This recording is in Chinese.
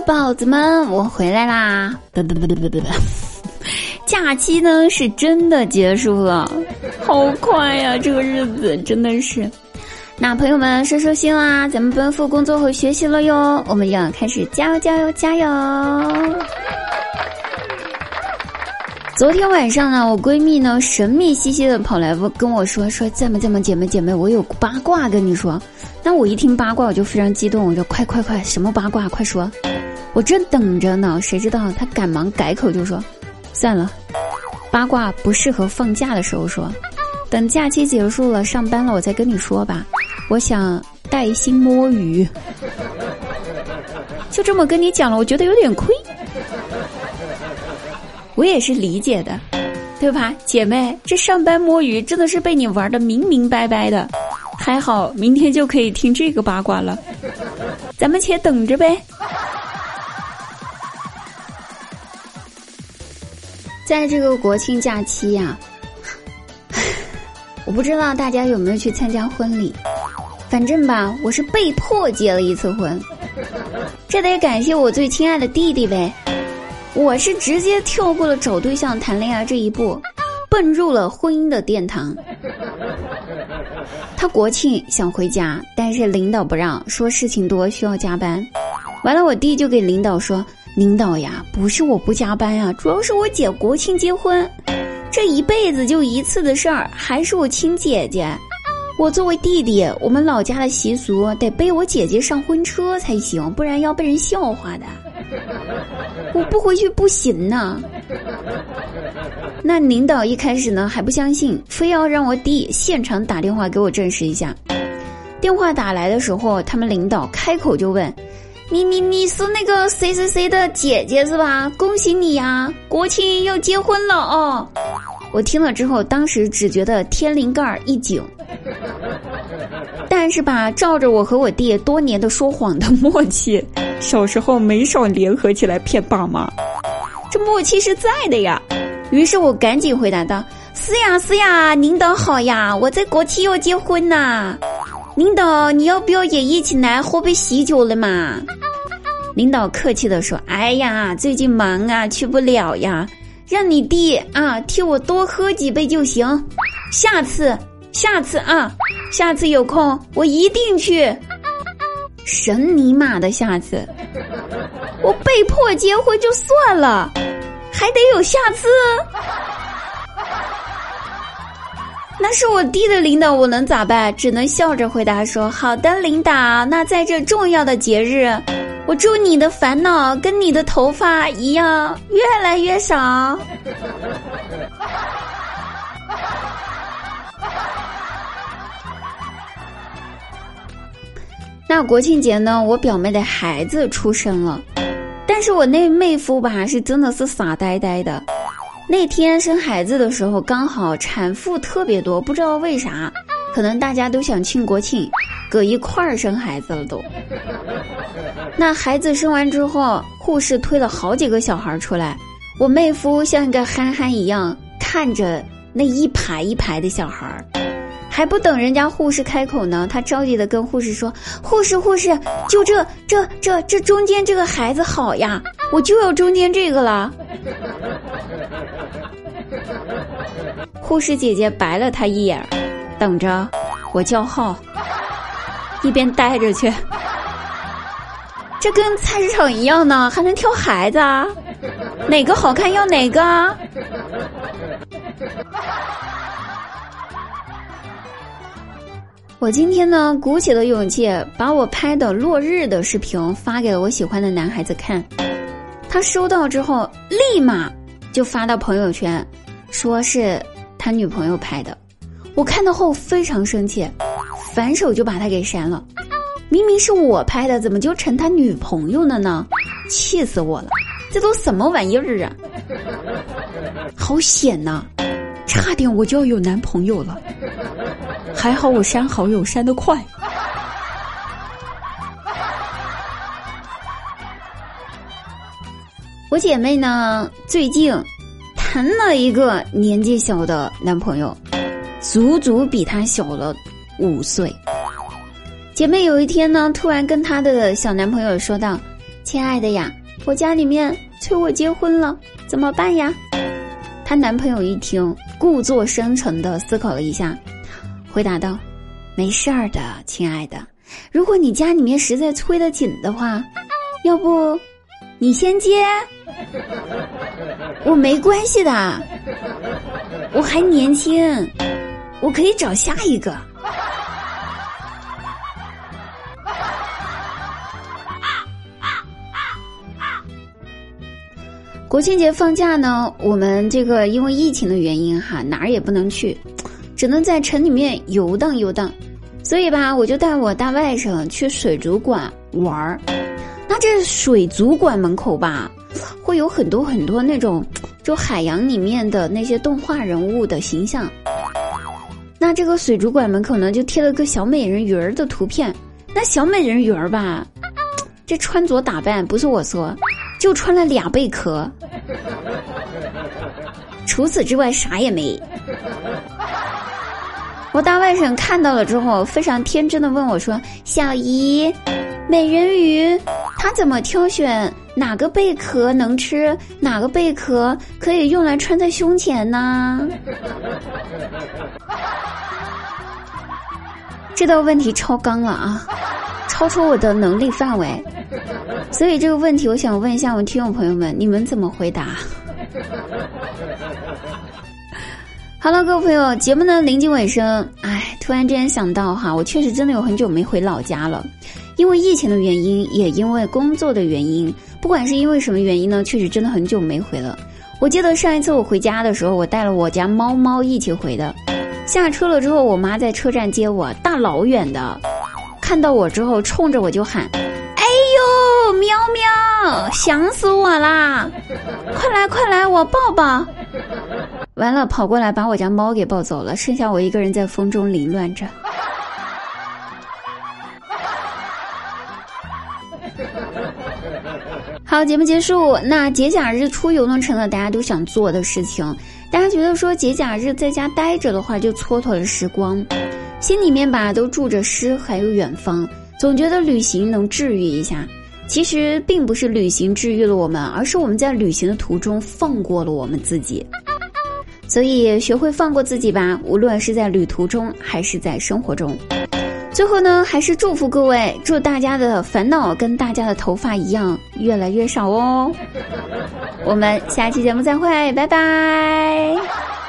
宝子们，我回来啦！不不不不不不不，假期呢是真的结束了，好快呀！这个日子真的是。那朋友们收收心啦，咱们奔赴工作和学习了哟，我们要开始加油加油加油！昨天晚上呢，我闺蜜呢神秘兮兮的跑来跟我说说，怎么怎么姐妹姐妹，我有八卦跟你说。那我一听八卦，我就非常激动，我就快快快，什么八卦？快说！我正等着呢，谁知道他赶忙改口就说：“算了，八卦不适合放假的时候说，等假期结束了，上班了我再跟你说吧。我想带薪摸鱼，就这么跟你讲了，我觉得有点亏。我也是理解的，对吧，姐妹？这上班摸鱼真的是被你玩的明明白白的。”还好，明天就可以听这个八卦了，咱们且等着呗。在这个国庆假期呀，我不知道大家有没有去参加婚礼，反正吧，我是被迫结了一次婚，这得感谢我最亲爱的弟弟呗。我是直接跳过了找对象谈恋爱这一步，奔入了婚姻的殿堂。他国庆想回家，但是领导不让，说事情多需要加班。完了，我弟就给领导说：“领导呀，不是我不加班啊，主要是我姐国庆结婚，这一辈子就一次的事儿，还是我亲姐姐。我作为弟弟，我们老家的习俗得背我姐姐上婚车才行，不然要被人笑话的。我不回去不行呢。”那领导一开始呢还不相信，非要让我弟现场打电话给我证实一下。电话打来的时候，他们领导开口就问：“你你你是那个谁谁谁的姐姐是吧？恭喜你呀，国庆要结婚了哦！”我听了之后，当时只觉得天灵盖一紧。但是吧，照着我和我弟多年的说谎的默契，小时候没少联合起来骗爸妈，这默契是在的呀。于是我赶紧回答道：“是呀是呀，领导好呀，我在国庆要结婚呐，领导你要不要也一起来喝杯喜酒了嘛？”领导客气的说：“哎呀，最近忙啊，去不了呀，让你弟啊替我多喝几杯就行，下次下次啊，下次有空我一定去。”神尼玛的下次，我被迫结婚就算了。还得有下次，那是我弟的领导，我能咋办？只能笑着回答说：“好的，领导。那在这重要的节日，我祝你的烦恼跟你的头发一样越来越少。”那国庆节呢？我表妹的孩子出生了。但是我那妹夫吧，是真的是傻呆呆的。那天生孩子的时候，刚好产妇特别多，不知道为啥，可能大家都想庆国庆，搁一块儿生孩子了都。那孩子生完之后，护士推了好几个小孩出来，我妹夫像一个憨憨一样看着那一排一排的小孩。还不等人家护士开口呢，他着急的跟护士说：“护士，护士，就这这这这中间这个孩子好呀，我就要中间这个了。”护士姐姐白了他一眼，等着我叫号，一边待着去。这跟菜市场一样呢，还能挑孩子啊？哪个好看要哪个啊？我今天呢，鼓起了勇气，把我拍的落日的视频发给了我喜欢的男孩子看。他收到之后，立马就发到朋友圈，说是他女朋友拍的。我看到后非常生气，反手就把他给删了。明明是我拍的，怎么就成他女朋友了呢？气死我了！这都什么玩意儿啊？好险呐！差点我就要有男朋友了。还好我删好友删得快。我姐妹呢，最近谈了一个年纪小的男朋友，足足比她小了五岁。姐妹有一天呢，突然跟她的小男朋友说道：“亲爱的呀，我家里面催我结婚了，怎么办呀？”她男朋友一听，故作深沉的思考了一下，回答道：“没事儿的，亲爱的。如果你家里面实在催得紧的话，要不你先接，我没关系的，我还年轻，我可以找下一个。”国庆节放假呢，我们这个因为疫情的原因哈，哪儿也不能去，只能在城里面游荡游荡。所以吧，我就带我大外甥去水族馆玩儿。这水族馆门口吧，会有很多很多那种就海洋里面的那些动画人物的形象。那这个水族馆门口呢，就贴了个小美人鱼儿的图片。那小美人鱼儿吧，这穿着打扮不是我说。就穿了俩贝壳，除此之外啥也没。我大外甥看到了之后，非常天真的问我说：“小姨，美人鱼它怎么挑选哪个贝壳能吃，哪个贝壳可以用来穿在胸前呢？” 这道问题超纲了啊，超出我的能力范围。所以这个问题，我想问一下我们听众朋友们，你们怎么回答？哈喽，各位朋友，节目呢临近尾声，哎，突然之间想到哈，我确实真的有很久没回老家了，因为疫情的原因，也因为工作的原因，不管是因为什么原因呢，确实真的很久没回了。我记得上一次我回家的时候，我带了我家猫猫一起回的，下车了之后，我妈在车站接我，大老远的，看到我之后，冲着我就喊。哎呦喵喵，想死我啦！快来快来，我抱抱。完了，跑过来把我家猫给抱走了，剩下我一个人在风中凌乱着。好，节目结束。那节假日出游呢，成了大家都想做的事情。大家觉得说节假日在家待着的话，就蹉跎了时光，心里面吧都住着诗，还有远方，总觉得旅行能治愈一下。其实并不是旅行治愈了我们，而是我们在旅行的途中放过了我们自己。所以学会放过自己吧，无论是在旅途中还是在生活中。最后呢，还是祝福各位，祝大家的烦恼跟大家的头发一样越来越少哦。我们下期节目再会，拜拜。